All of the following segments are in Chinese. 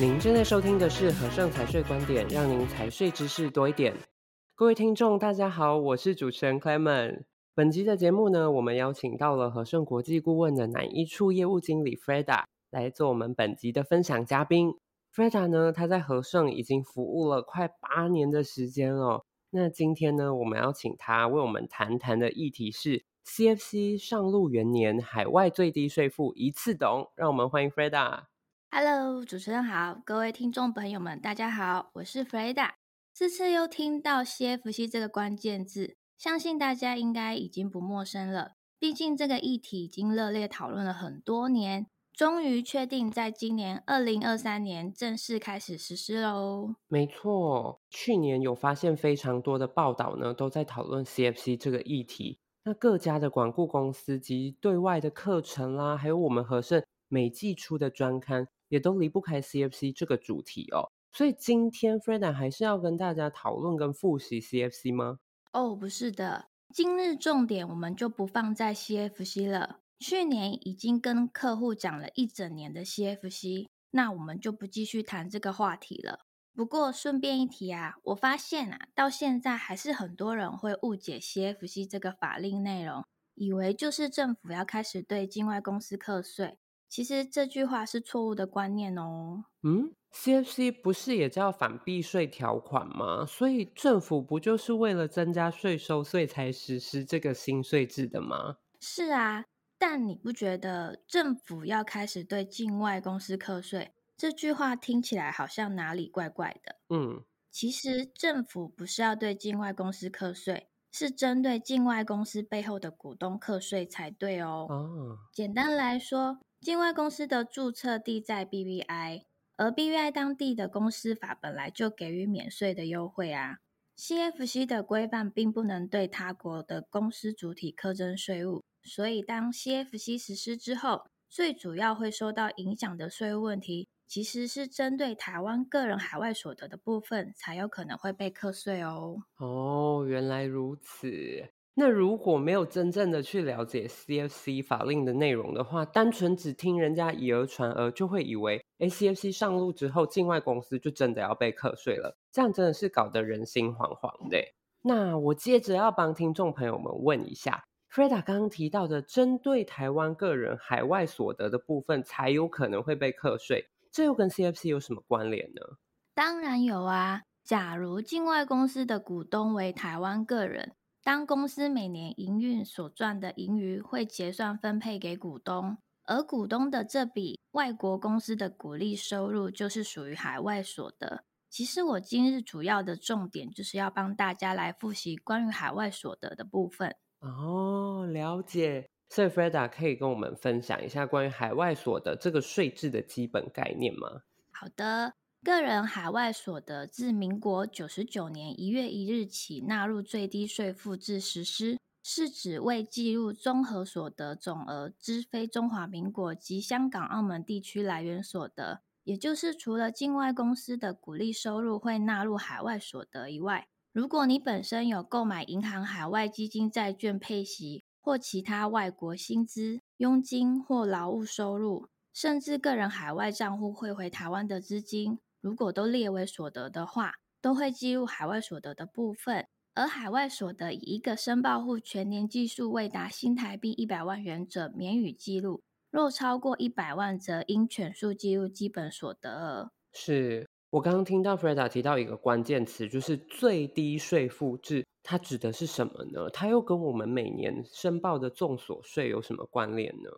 您正在收听的是和盛财税观点，让您财税知识多一点。各位听众，大家好，我是主持人 Clement。本集的节目呢，我们邀请到了和盛国际顾问的南一处业务经理 Freda 来做我们本集的分享嘉宾。Freda 呢，他在和盛已经服务了快八年的时间了。那今天呢，我们要请他为我们谈谈的议题是 CFC 上路元年海外最低税负一次懂。让我们欢迎 Freda。Hello，主持人好，各位听众朋友们，大家好，我是 Freda。这次又听到 CFC 这个关键字，相信大家应该已经不陌生了。毕竟这个议题已经热烈讨论了很多年，终于确定在今年二零二三年正式开始实施喽。没错，去年有发现非常多的报道呢，都在讨论 CFC 这个议题。那各家的管顾公司及对外的课程啦，还有我们和盛每季出的专刊。也都离不开 CFC 这个主题哦，所以今天 Freda 还是要跟大家讨论跟复习 CFC 吗？哦，不是的，今日重点我们就不放在 CFC 了。去年已经跟客户讲了一整年的 CFC，那我们就不继续谈这个话题了。不过顺便一提啊，我发现啊，到现在还是很多人会误解 CFC 这个法令内容，以为就是政府要开始对境外公司课税。其实这句话是错误的观念哦。嗯，CFC 不是也叫反避税条款吗？所以政府不就是为了增加税收，所以才实施这个新税制的吗？是啊，但你不觉得政府要开始对境外公司课税，这句话听起来好像哪里怪怪的？嗯，其实政府不是要对境外公司课税，是针对境外公司背后的股东课税才对哦。哦，简单来说。境外公司的注册地在 BVI，而 BVI 当地的公司法本来就给予免税的优惠啊。CFC 的规范并不能对他国的公司主体课征税务，所以当 CFC 实施之后，最主要会受到影响的税务问题，其实是针对台湾个人海外所得的部分才有可能会被课税哦。哦，原来如此。那如果没有真正的去了解 CFC 法令的内容的话，单纯只听人家以讹传讹，就会以为，A CFC 上路之后，境外公司就真的要被课税了，这样真的是搞得人心惶惶的。那我接着要帮听众朋友们问一下，Freda 刚刚提到的，针对台湾个人海外所得的部分，才有可能会被课税，这又跟 CFC 有什么关联呢？当然有啊，假如境外公司的股东为台湾个人。当公司每年营运所赚的盈余会结算分配给股东，而股东的这笔外国公司的股利收入就是属于海外所得。其实我今日主要的重点就是要帮大家来复习关于海外所得的部分。哦，了解。所以 Freda 可以跟我们分享一下关于海外所得这个税制的基本概念吗？好的。个人海外所得自民国九十九年一月一日起纳入最低税负制实施，是指未计入综合所得总额之非中华民国及香港、澳门地区来源所得，也就是除了境外公司的股利收入会纳入海外所得以外，如果你本身有购买银行海外基金、债券配息或其他外国薪资、佣金或劳务收入，甚至个人海外账户汇回台湾的资金。如果都列为所得的话，都会计入海外所得的部分。而海外所得以一个申报户全年计数未达新台币一百万元者，免予记录；若超过一百万，则应全数计入基本所得额。是我刚刚听到 Freda 提到一个关键词，就是最低税负制，它指的是什么呢？它又跟我们每年申报的综所税有什么关联呢？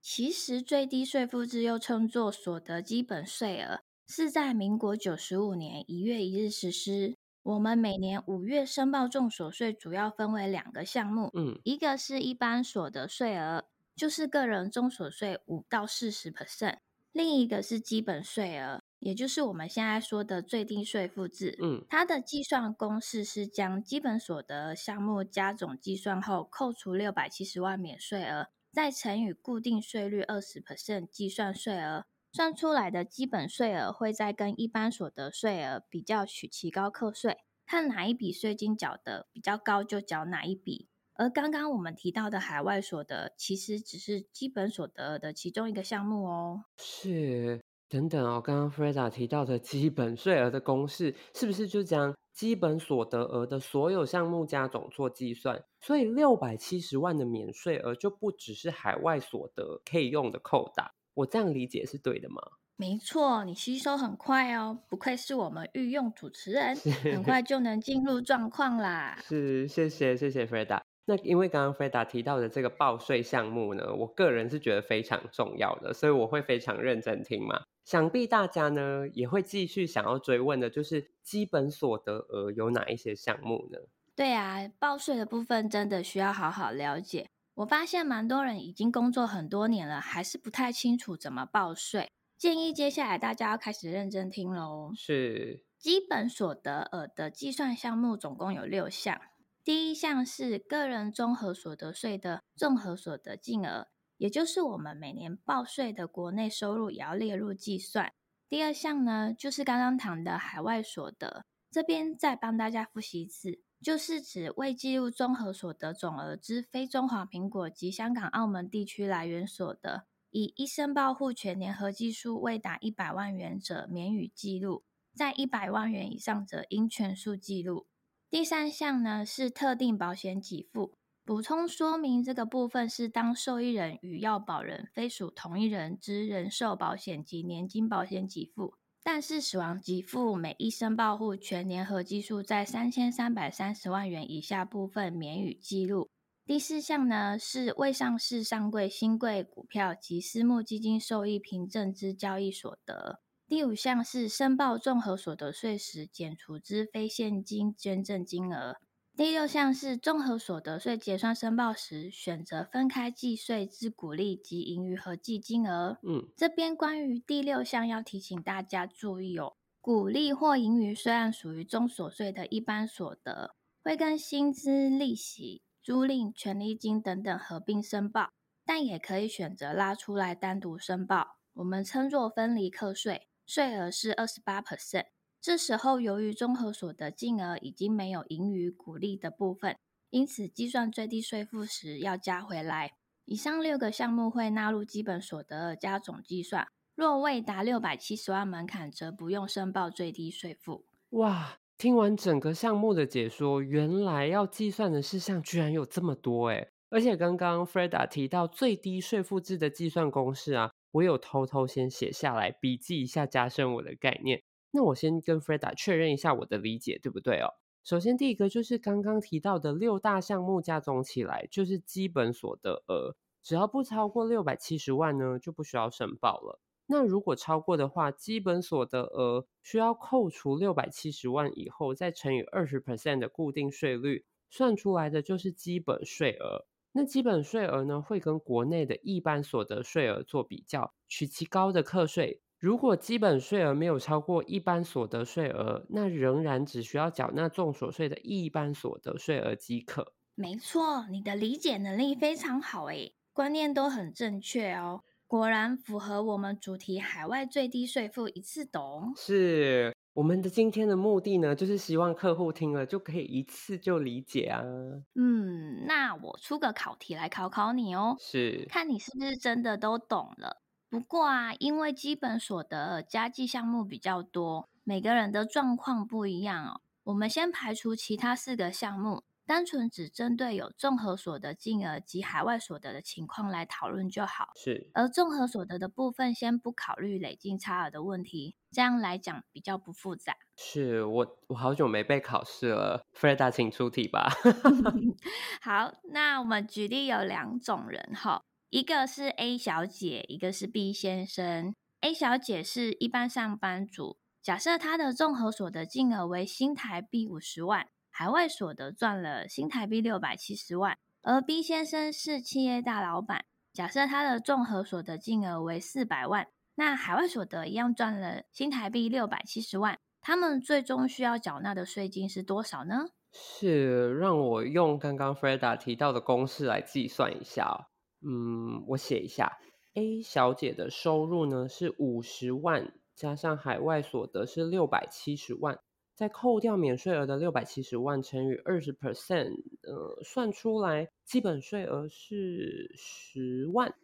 其实最低税负制又称作所得基本税额。是在民国九十五年一月一日实施。我们每年五月申报综所税，主要分为两个项目，嗯，一个是一般所得税额，就是个人综所税五到四十 percent；另一个是基本税额，也就是我们现在说的最低税负制，嗯，它的计算公式是将基本所得项目加总计算后，扣除六百七十万免税额，再乘以固定税率二十 percent 计算税额。算出来的基本税额会再跟一般所得税额比较取其高课税，看哪一笔税金缴得比较高就缴哪一笔。而刚刚我们提到的海外所得，其实只是基本所得的其中一个项目哦。是，等等哦，刚刚 Freda 提到的基本税额的公式，是不是就将基本所得额的所有项目加总做计算？所以六百七十万的免税额就不只是海外所得可以用的扣打，我这样理解是对的吗？没错，你吸收很快哦，不愧是我们御用主持人，很 快就能进入状况啦。是，谢谢谢谢 Freda。那因为刚刚 Freda 提到的这个报税项目呢，我个人是觉得非常重要的，所以我会非常认真听嘛。想必大家呢也会继续想要追问的，就是基本所得额有哪一些项目呢？对啊，报税的部分真的需要好好了解。我发现蛮多人已经工作很多年了，还是不太清楚怎么报税。建议接下来大家要开始认真听喽。是，基本所得额的计算项目总共有六项。第一项是个人综合所得税的综合所得净额，也就是我们每年报税的国内收入也要列入计算。第二项呢，就是刚刚谈的海外所得，这边再帮大家复习一次，就是指未计入综合所得总额之非中华民国及香港、澳门地区来源所得，以一申报户全年合计数未达一百万元者免予记录，在一百万元以上者应全数记录。第三项呢，是特定保险给付，补充说明这个部分是当受益人与要保人非属同一人之人寿保险及年金保险给付，但是死亡给付每一申报户全年合计数在三千三百三十万元以下部分免予记录。第四项呢，是未上市上柜新贵股票及私募基金受益凭证之交易所得。第五项是申报综合所得税时减除之非现金捐赠金额。第六项是综合所得税结算申报时选择分开计税之股利及盈余合计金额。嗯，这边关于第六项要提醒大家注意哦，股利或盈余虽然属于综所税的一般所得，会跟薪资、利息、租赁、权利金等等合并申报，但也可以选择拉出来单独申报，我们称作分离课税。税额是二十八 percent，这时候由于综合所得净额已经没有盈余股利的部分，因此计算最低税负时要加回来。以上六个项目会纳入基本所得额加总计算，若未达六百七十万门槛，则不用申报最低税负。哇，听完整个项目的解说，原来要计算的事项居然有这么多诶，而且刚刚 Freda 提到最低税负制的计算公式啊。我有偷偷先写下来，笔记一下，加深我的概念。那我先跟 Freda 确认一下我的理解，对不对哦？首先，第一个就是刚刚提到的六大项目加总起来就是基本所得额，只要不超过六百七十万呢，就不需要申报了。那如果超过的话，基本所得额需要扣除六百七十万以后，再乘以二十 percent 的固定税率，算出来的就是基本税额。那基本税额呢，会跟国内的一般所得税额做比较，取其高的课税。如果基本税额没有超过一般所得税额，那仍然只需要缴纳重所税的一般所得税额即可。没错，你的理解能力非常好诶，观念都很正确哦。果然符合我们主题，海外最低税负一次懂。是。我们的今天的目的呢，就是希望客户听了就可以一次就理解啊。嗯，那我出个考题来考考你哦，是，看你是不是真的都懂了。不过啊，因为基本所得加计项目比较多，每个人的状况不一样哦。我们先排除其他四个项目。单纯只针对有综合所得净额及海外所得的情况来讨论就好。是，而综合所得的部分先不考虑累进差额的问题，这样来讲比较不复杂。是我，我好久没被考试了，Freda 请出题吧。好，那我们举例有两种人哈，一个是 A 小姐，一个是 B 先生。A 小姐是一般上班族，假设她的综合所得净额为新台币五十万。海外所得赚了新台币六百七十万，而 B 先生是企业大老板，假设他的综合所得净额为四百万，那海外所得一样赚了新台币六百七十万，他们最终需要缴纳的税金是多少呢？是，让我用刚刚 Freda 提到的公式来计算一下。嗯，我写一下，A 小姐的收入呢是五十万，加上海外所得是六百七十万。再扣掉免税额的六百七十万乘以二十 percent，呃，算出来基本税额是十万。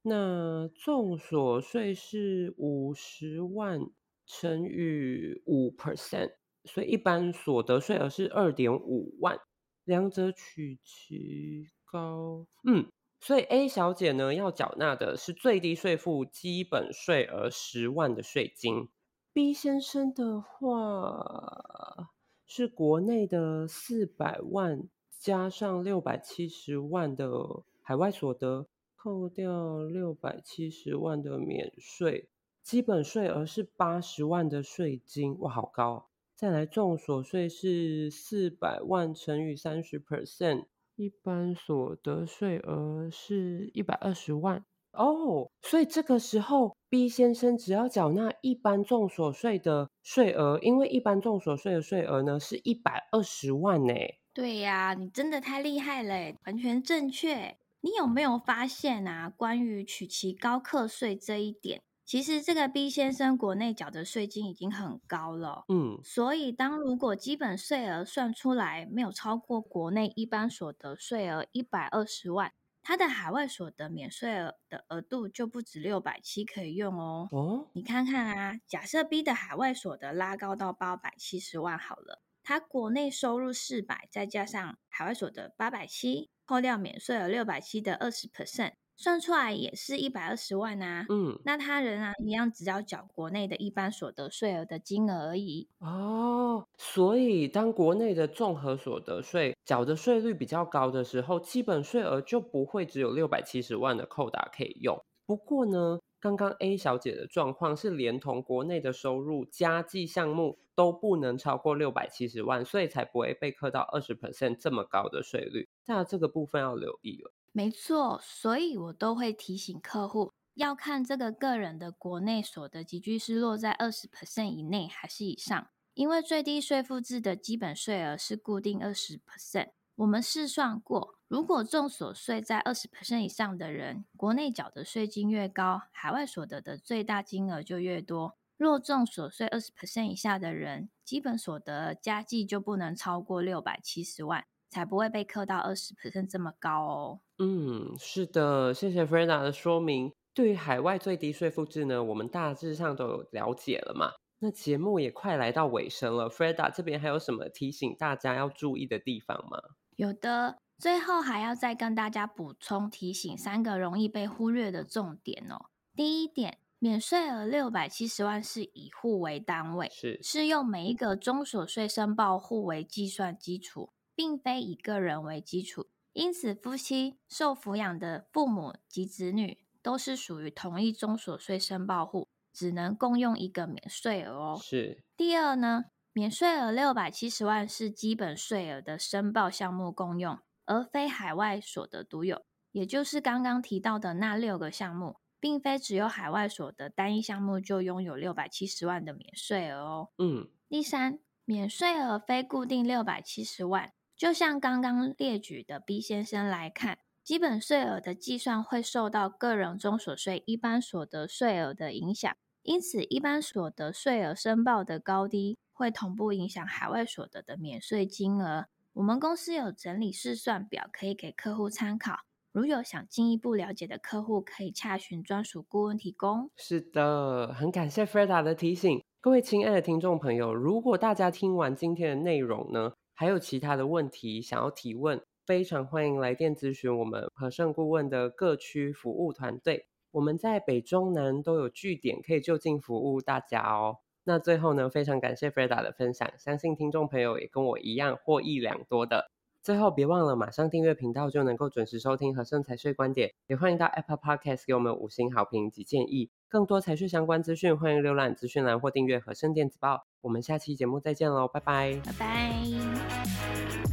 那综所税是五十万乘以五 percent，所以一般所得税额是二点五万，两者取其高。嗯，所以 A 小姐呢要缴纳的是最低税负基本税额十万的税金，B 先生的话是国内的四百万加上六百七十万的海外所得。扣掉六百七十万的免税，基本税额是八十万的税金，哇，好高！再来，重所税是四百万乘以三十 percent，一般所得税额是一百二十万哦。所以这个时候，B 先生只要缴纳一般重所税的税额，因为一般重所税的税额呢是一百二十万呢。对呀，你真的太厉害了，完全正确。你有没有发现啊？关于取其高课税这一点，其实这个 B 先生国内缴的税金已经很高了。嗯，所以当如果基本税额算出来没有超过国内一般所得税额一百二十万，他的海外所得免税额的额度就不止六百七可以用哦。哦，你看看啊，假设 B 的海外所得拉高到八百七十万好了，他国内收入四百，再加上海外所得八百七。扣掉免税额六百七的二十 percent，算出来也是一百二十万啊。嗯，那他仍然一样，只要缴国内的一般所得税额的金额而已。哦，所以当国内的综合所得税缴的税率比较高的时候，基本税额就不会只有六百七十万的扣打可以用。不过呢，刚刚 A 小姐的状况是连同国内的收入加计项目都不能超过六百七十万，所以才不会被课到二十 percent 这么高的税率。那这个部分要留意了。没错，所以我都会提醒客户要看这个个人的国内所得级距是落在二十 percent 以内还是以上，因为最低税负制的基本税额是固定二十 percent。我们试算过，如果重所税在二十 percent 以上的人，国内缴的税金越高，海外所得的最大金额就越多。若重所税二十 percent 以下的人，基本所得加计就不能超过六百七十万。才不会被课到二十 percent 这么高哦。嗯，是的，谢谢 Freda 的说明。对于海外最低税负制呢，我们大致上都有了解了嘛。那节目也快来到尾声了，Freda 这边还有什么提醒大家要注意的地方吗？有的，最后还要再跟大家补充提醒三个容易被忽略的重点哦。第一点，免税额六百七十万是以户为单位，是是用每一个中所税申报户为计算基础。并非以个人为基础，因此夫妻、受抚养的父母及子女都是属于同一中所税申报户，只能共用一个免税额哦。是。第二呢，免税额六百七十万是基本税额的申报项目共用，而非海外所得独有，也就是刚刚提到的那六个项目，并非只有海外所得单一项目就拥有六百七十万的免税额哦。嗯。第三，免税额非固定六百七十万。就像刚刚列举的 B 先生来看，基本税额的计算会受到个人中所税一般所得税额的影响，因此一般所得税额申报的高低会同步影响海外所得的免税金额。我们公司有整理试算表，可以给客户参考。如有想进一步了解的客户，可以洽询专属顾问提供。是的，很感谢 Freda 的提醒。各位亲爱的听众朋友，如果大家听完今天的内容呢，还有其他的问题想要提问，非常欢迎来电咨询我们和盛顾问的各区服务团队。我们在北中南都有据点，可以就近服务大家哦。那最后呢，非常感谢 Freda 的分享，相信听众朋友也跟我一样获益良多的。最后别忘了马上订阅频道，就能够准时收听和盛财税观点。也欢迎到 Apple Podcast 给我们五星好评及建议。更多财税相关资讯，欢迎浏览资讯栏或订阅和盛电子报。我们下期节目再见喽，拜拜，拜拜。